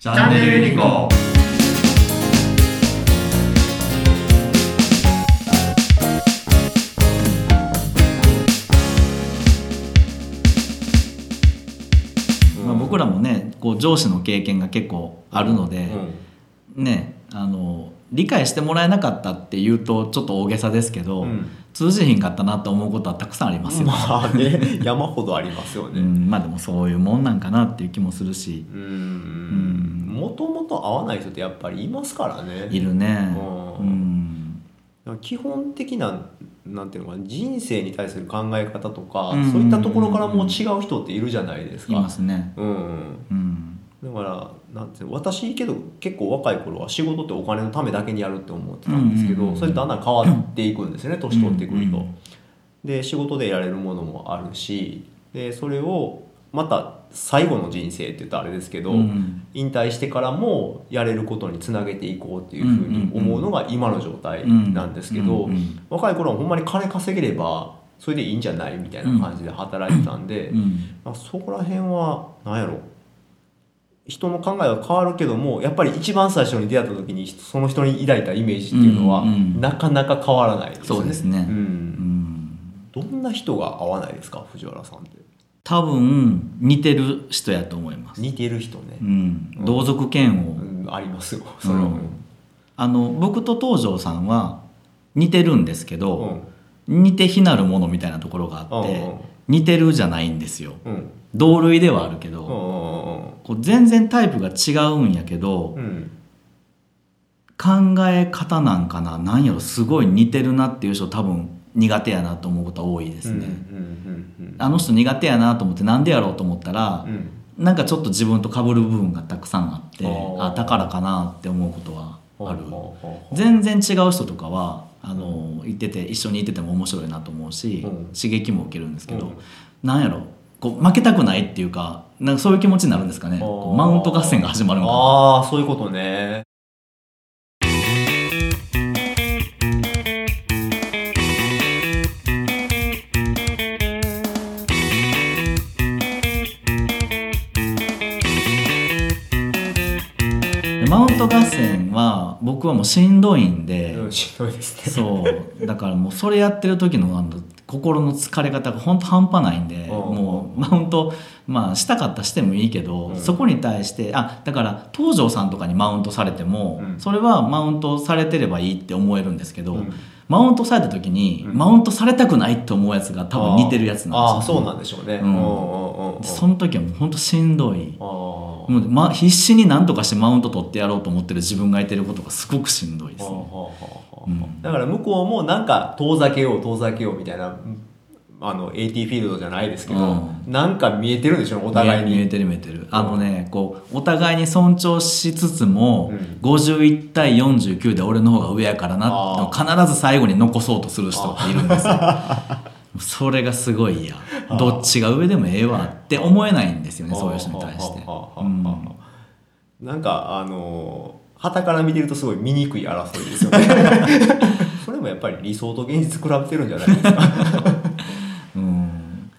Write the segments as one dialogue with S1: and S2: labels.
S1: チャンネルユニコまあ、僕らもねこう上司の経験が結構あるので、ねあの理解してもらえなかったっていうとちょっと大げさですけど、
S2: うん。
S1: 通じひんかったなと思うことはたくさんありますよ、
S2: まあね山ほどありますよね。
S1: うん、まあでもそういうもんなんかなっていう気もするし。
S2: うんもともと合わない人ってやっぱりいますからね。
S1: いるね。
S2: う
S1: うん。ん
S2: 基本的ななんていうのかな人生に対する考え方とか、
S1: うん
S2: そういったところからもう違う人っているじゃないですか。
S1: いますね。
S2: うん、
S1: うん。
S2: だからなんていうの私けど結構若い頃は仕事ってお金のためだけにやるって思ってたんですけど、
S1: うんうんうん
S2: それだんだん変わっていくんですよね年取ってくると。
S1: うんうん
S2: で仕事で得られるものもあるしでそれをまた最後の人生って言ったらあれですけど、
S1: うん
S2: 引退してからもやれることにつなげていこうっていうふうに思うのが今の状態なんですけど、若い頃はほんまに金稼げればそれでいいんじゃないみたいな感じで働いてたんで、
S1: うん
S2: まあ、そこら辺は何やろ。人の考えは変わるけどもやっぱり一番最初に出会った時にその人に抱いたイメージっていうのは、
S1: うんうん
S2: なかなか変わらないですね。
S1: そうですね。
S2: うん。
S1: うん。
S2: どんな人が合わないですか？藤原さんって
S1: 多分似てる人やと思います、
S2: 似てる人ね。
S1: う、ん、同族嫌悪、
S2: うん。ありますよ。それは、
S1: うんあの僕と東條さんは似てるんですけ
S2: う
S1: ど、
S2: ん。
S1: 似て非なるものみたいなところがあって、
S2: うんうん
S1: 似てるじゃないんですよ。
S2: うん。
S1: 同類ではあるけど、
S2: うん
S1: こう全然タイプが違うんやけど、
S2: うんうん。
S1: 考え方なんかななんやろすごい似てるなっていう人多分苦手やなと思うことは多いですね、あの人苦手やなと思ってなんでやろうと思ったら
S2: うん。う、ん
S1: なんかちょっと自分と被る部分がたくさんあって
S2: あ
S1: だからかなって思うことはある。全然違う人とかはあの行ってて一緒にいてても面白いなと思うし、
S2: うん。
S1: 刺激も受けるんですけど、
S2: うん。
S1: なんやろこう負けたくないっていうかなんかそういう気持ちになるんですかね。マウント合戦が始まるのかな。
S2: ああそういうことね
S1: マウント合戦は僕はもうしんどいんで、
S2: うんしんどいですね。
S1: そう。だからもうそれやってる時のあの心の疲れ方が本当半端ないんで、
S2: ん。
S1: もうマウントまあしたかったらしてもいいけど、
S2: うん
S1: そこに対してあだから東條さんとかにマウントされても、
S2: うん
S1: それはマウントされてればいいって思えるんですけど、
S2: うん
S1: マウントされた時に、
S2: うん。
S1: マウントされたくないって思うやつが多分似てるやつ
S2: ああ
S1: なんですよ、
S2: そうなんでしょうね。
S1: うん。
S2: うんうんうんうん。
S1: その時はもう本当しんどい。
S2: あ
S1: もう、ま、必死に何とかしてマウント取ってやろうと思ってる自分がいてることがすごくしんどいですね。うん。
S2: だから向こうもなんか遠ざけよう遠ざけようみたいなあの AT フィールドじゃないですけど、
S1: う
S2: なんか見えてるんでしょお互いに。
S1: 見えてる見えてる。あのねこうお互いに尊重しつつも、
S2: うん。
S1: 51対49で俺の方が上やからな
S2: あ
S1: 必ず最後に残そうとする人っているんですよ。それがすごい嫌。どっちが上でもええわって思えないんですよねそういう人に対して、うん。
S2: なんかあの旗から見てるとすごい醜い争いですよね。それもやっぱり理想と現実比べてるんじゃないですか。
S1: うん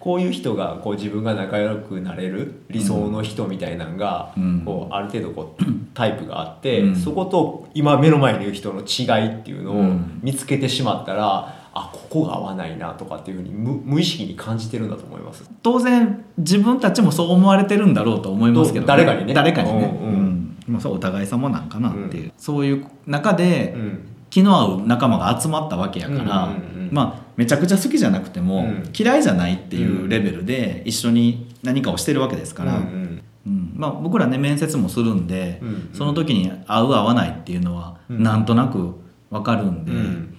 S2: こういう人がこう自分が仲良くなれる理想の人みたいなのが、
S1: うん。
S2: こうある程度こうタイプがあって、
S1: うん。
S2: そこと今目の前にいる人の違いっていうのを
S1: うん。
S2: 見つけてしまったら、あここが合わないなとかっていうふうに無無意識に感じてるんだと思います。
S1: 当然自分たちもそう思われてるんだろうと思いますけど、
S2: ど誰かにね。
S1: 誰かにね、
S2: うんうん
S1: まあ、そうお互い様なんかなっていう、そういう中で、
S2: うん。
S1: 気の合う仲間が集まったわけやから、
S2: うんうんうん
S1: まあめちゃくちゃ好きじゃなくても、
S2: うん。
S1: 嫌いじゃないっていうレベルで一緒に何かをしてるわけですから、
S2: う
S1: うん。
S2: ん
S1: まあ、僕らね面接もするんで、その時に合う合わないっていうのは
S2: うん。
S1: なんとなく分かるんで、
S2: うん。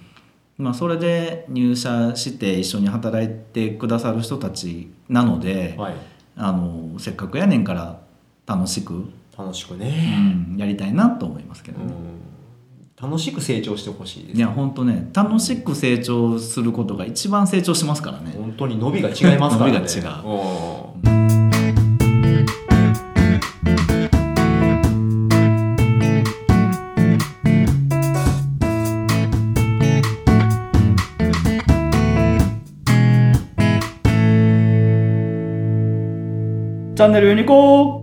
S1: まあ、それで入社して一緒に働いてくださる人たちなので、
S2: はい、
S1: あのせっかくやねんから楽しく、
S2: 楽しく
S1: う
S2: ね、
S1: ん、やりたいなと思いますけどね。
S2: うん楽しく成長してほしいです。
S1: いや本当ね楽しく成長することが一番成長しますからね。
S2: 本当に伸びが違いますからね。
S1: 伸びが違う
S2: うん。
S1: チャンネルユニコーン